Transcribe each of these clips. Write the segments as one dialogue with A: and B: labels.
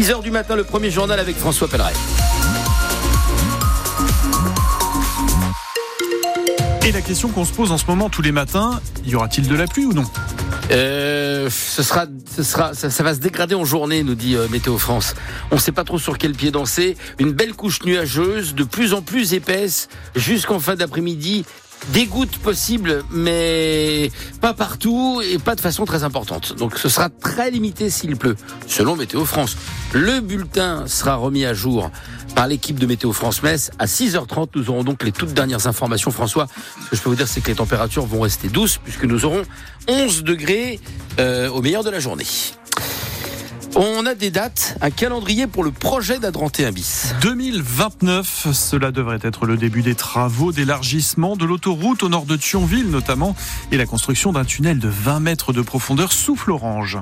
A: 6h du matin, le premier journal avec François Pelleret.
B: Et la question qu'on se pose en ce moment tous les matins, y aura-t-il de la pluie ou non?
A: Euh, ce sera, ce sera, ça, va se dégrader en journée, nous dit euh, Météo France. On ne sait pas trop sur quel pied danser. Une belle couche nuageuse, de plus en plus épaisse, jusqu'en fin d'après-midi. Des gouttes possibles, mais pas partout et pas de façon très importante. Donc ce sera très limité s'il pleut, selon Météo France. Le bulletin sera remis à jour par l'équipe de Météo France Metz. À 6h30, nous aurons donc les toutes dernières informations. François, ce que je peux vous dire, c'est que les températures vont rester douces puisque nous aurons 11 degrés euh, au meilleur de la journée. On a des dates, un calendrier pour le projet d'A31 bis.
B: 2029, cela devrait être le début des travaux d'élargissement de l'autoroute au nord de Thionville notamment et la construction d'un tunnel de 20 mètres de profondeur sous Florange.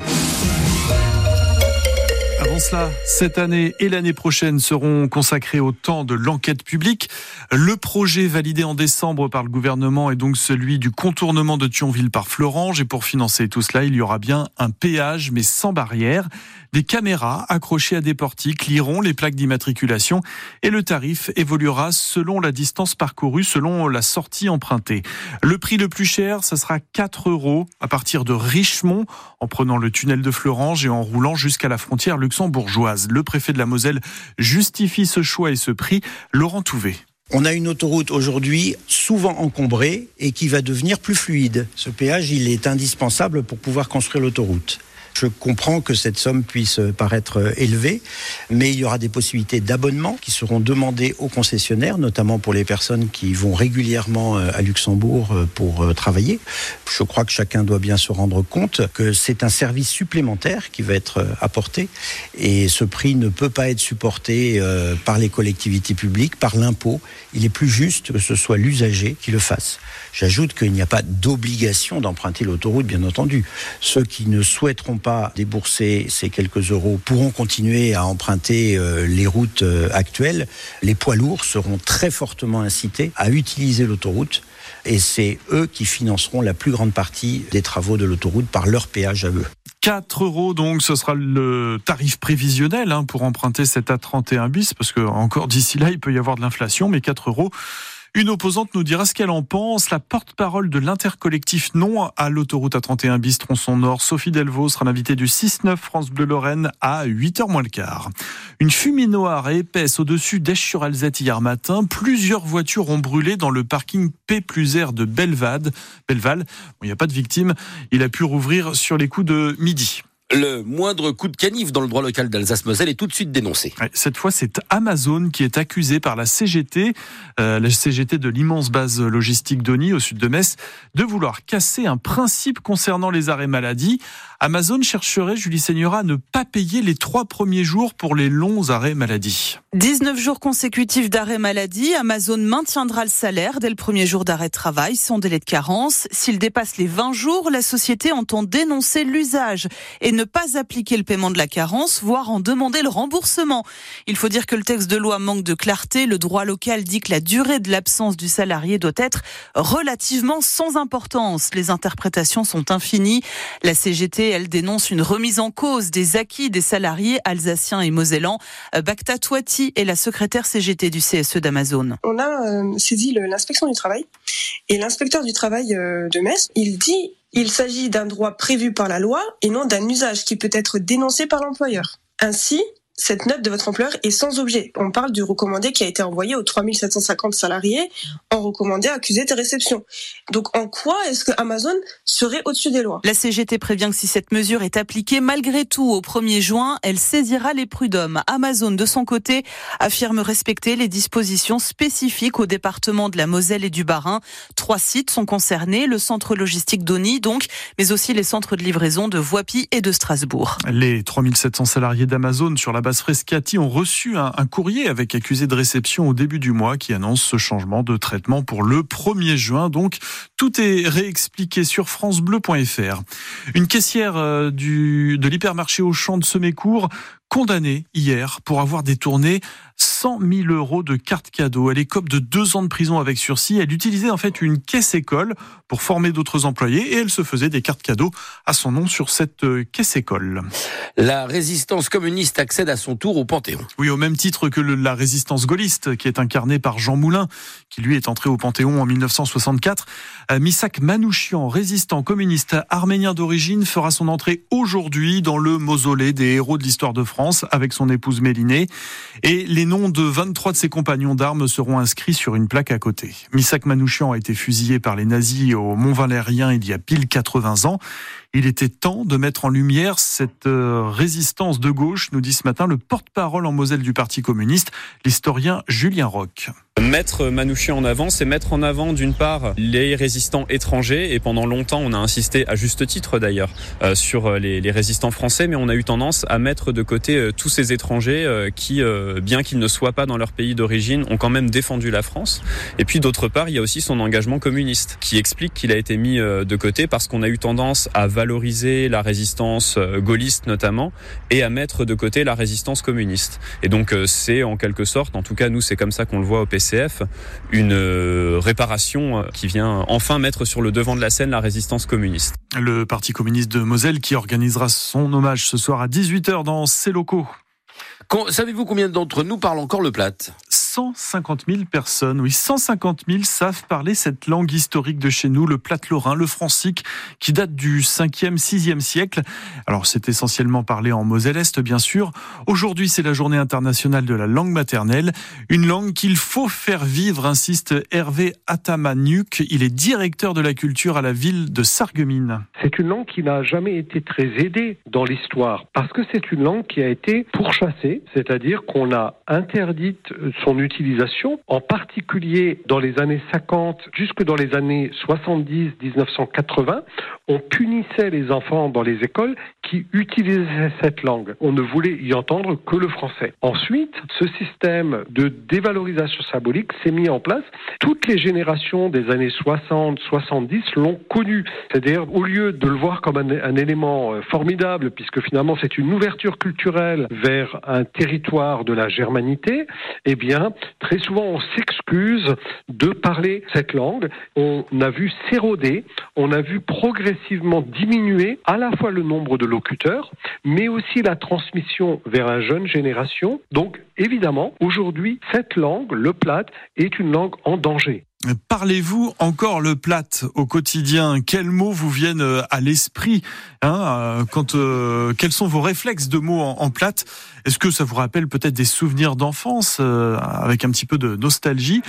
B: Cela, cette année et l'année prochaine seront consacrés au temps de l'enquête publique. Le projet validé en décembre par le gouvernement est donc celui du contournement de Thionville par Florange. Et pour financer tout cela, il y aura bien un péage, mais sans barrière. Des caméras accrochées à des portiques liront les plaques d'immatriculation et le tarif évoluera selon la distance parcourue, selon la sortie empruntée. Le prix le plus cher, ce sera 4 euros à partir de Richemont en prenant le tunnel de Florange et en roulant jusqu'à la frontière luxembourgeoise. Le préfet de la Moselle justifie ce choix et ce prix. Laurent Touvet.
C: On a une autoroute aujourd'hui souvent encombrée et qui va devenir plus fluide. Ce péage, il est indispensable pour pouvoir construire l'autoroute. Je comprends que cette somme puisse paraître élevée, mais il y aura des possibilités d'abonnement qui seront demandées aux concessionnaires, notamment pour les personnes qui vont régulièrement euh, à Luxembourg euh, pour euh, travailler. Je crois que chacun doit bien se rendre compte que c'est un service supplémentaire qui va être apporté et ce prix ne peut pas être supporté par les collectivités publiques, par l'impôt. Il est plus juste que ce soit l'usager qui le fasse. J'ajoute qu'il n'y a pas d'obligation d'emprunter l'autoroute, bien entendu. Ceux qui ne souhaiteront pas débourser ces quelques euros pourront continuer à emprunter euh, les routes euh, actuelles. Les poids lourds seront très fortement incités à utiliser l'autoroute et c'est eux qui financeront la plus grande partie des travaux de l'autoroute par leur péage à eux.
B: 4 euros, donc ce sera le tarif prévisionnel hein, pour emprunter cet A31 bis, parce que encore d'ici là, il peut y avoir de l'inflation, mais 4 euros. Une opposante nous dira ce qu'elle en pense. La porte-parole de l'intercollectif Non à l'autoroute A31 bis tronçon Nord, Sophie Delvaux, sera l'invitée du 6-9 France Bleu Lorraine à 8h moins le quart. Une fumée noire et épaisse au-dessus d'Esch-sur-Alzette hier matin. Plusieurs voitures ont brûlé dans le parking P plus R de Belval. Belval. il n'y a pas de victime. Il a pu rouvrir sur les coups de midi.
A: Le moindre coup de canif dans le droit local d'Alsace-Moselle est tout de suite dénoncé.
B: Cette fois, c'est Amazon qui est accusé par la CGT, euh, la CGT de l'immense base logistique d'Oni au sud de Metz, de vouloir casser un principe concernant les arrêts maladie. Amazon chercherait, Julie Seigneur, à ne pas payer les trois premiers jours pour les longs arrêts maladie.
D: 19 jours consécutifs d'arrêt maladie, Amazon maintiendra le salaire dès le premier jour d'arrêt de travail sans délai de carence. S'il dépasse les 20 jours, la société entend dénoncer l'usage et ne pas appliquer le paiement de la carence, voire en demander le remboursement. Il faut dire que le texte de loi manque de clarté. Le droit local dit que la durée de l'absence du salarié doit être relativement sans importance. Les interprétations sont infinies. La CGT, elle dénonce une remise en cause des acquis des salariés alsaciens et mosellans. Bacta Touati est la secrétaire CGT du CSE d'Amazon.
E: On a euh, saisi l'inspection du travail et l'inspecteur du travail euh, de Metz, il dit il s'agit d'un droit prévu par la loi et non d'un usage qui peut être dénoncé par l'employeur. Ainsi, cette note de votre employeur est sans objet. On parle du recommandé qui a été envoyé aux 3750 salariés en recommandé accusé de réception. Donc en quoi est-ce que Amazon serait au-dessus des lois?
D: La CGT prévient que si cette mesure est appliquée malgré tout au 1er juin, elle saisira les prud'hommes. Amazon de son côté affirme respecter les dispositions spécifiques au département de la Moselle et du Bas-Rhin. Trois sites sont concernés, le centre logistique d'Oni donc, mais aussi les centres de livraison de Voipy et de Strasbourg.
B: Les 3700 salariés d'Amazon sur la Frescati ont reçu un, courrier avec accusé de réception au début du mois qui annonce ce changement de traitement pour le 1er juin. Donc, tout est réexpliqué sur francebleu.fr. Une caissière euh, du, de l'hypermarché Auchan de Semécourt condamnée hier pour avoir détourné 100 000 euros de cartes cadeaux. Elle écope de deux ans de prison avec sursis. Elle utilisait en fait une caisse école pour former d'autres employés et elle se faisait des cartes cadeaux à son nom sur cette euh, caisse école.
A: La résistance communiste accède à son tour au Panthéon.
B: Oui, au même titre que la résistance gaulliste qui est incarnée par Jean Moulin, qui lui est entré au Panthéon en 1964. Euh, Misak Manouchian, résistant communiste arménien d'origine, fera son entrée aujourd'hui dans le mausolée des héros de l'histoire de France avec son épouse Mélinée. Et les noms de 23 de ses compagnons d'armes seront inscrits sur une plaque à côté. Misak Manouchian a été fusillé par les nazis au Mont-Valérien il y a pile 80 ans. Il était temps de mettre en lumière cette euh, résistance de gauche, nous dit ce matin le porte-parole en Moselle du Parti communiste, l'historien Julien Roch.
F: Mettre Manouchian en avant, c'est mettre en avant d'une part les résistants étrangers et pendant longtemps on a insisté à juste titre d'ailleurs euh, sur euh, les, résistants français, mais on a eu tendance à mettre de côté tous ces étrangers qui, bien qu'ils ne soient pas dans leur pays d'origine, ont quand même défendu la France. Et puis d'autre part, il y a aussi son engagement communiste qui explique qu'il a été mis de côté parce qu'on a eu tendance à valoriser la résistance gaulliste notamment et à mettre de côté la résistance communiste. Et donc c'est en quelque sorte, en tout cas nous c'est comme ça qu'on le voit au PC une euh, réparation euh, qui vient enfin mettre sur le devant de la scène la résistance communiste.
B: Le Parti communiste de Moselle qui organisera son hommage ce soir à 18h dans ses locaux.
A: Savez-vous combien d'entre nous parlent encore le plat?
B: 150 000 personnes, oui, 150 000 savent parler cette langue historique de chez nous, le plate lorrain, le francique, qui date du 5e, 6e siècle. Alors, c'est essentiellement parlé en Moselle-Est, bien sûr. Aujourd'hui, c'est la journée internationale de la langue maternelle. Une langue qu'il faut faire vivre, insiste Hervé Atamanuk. Il est directeur de la culture à la ville de Sarreguemines.
G: C'est une langue qui n'a jamais été très aidée dans l'histoire, parce que c'est une langue qui a été pourchassée, c'est-à-dire qu'on a interdite son utilisation en particulier dans les années 50 jusque dans les années 70, 1980, on punissait les enfants dans les écoles qui utilisaient cette langue. On ne voulait y entendre que le français. Ensuite, ce système de dévalorisation symbolique s'est mis en place. Toutes les générations des années 60, 70 l'ont connu. C'est-à-dire, au lieu de le voir comme un, un élément euh, formidable, puisque finalement c'est une ouverture culturelle vers un territoire de la germanité, eh bien, très souvent on s'excuse de parler cette langue. On a vu s'éroder, on a vu progressivement diminuer à la fois le nombre de locuteurs, mais aussi la transmission vers la jeune génération. Donc évidemment, aujourd'hui, cette langue, le plat, est une langue en danger.
B: Parlez-vous encore le plat au quotidien? Quels mots vous viennent euh, à l'esprit hein, euh, quand, euh, Quels sont vos réflexes de mots en, en plate? Est-ce que ça vous rappelle peut-être des souvenirs d'enfance avec un petit peu de nostalgie?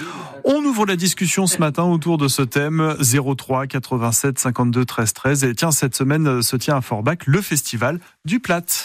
B: On ouvre la discussion ce matin autour de ce thème 03 87 52 13 13 et tiens cette semaine se tient à Forbach le festival du plat.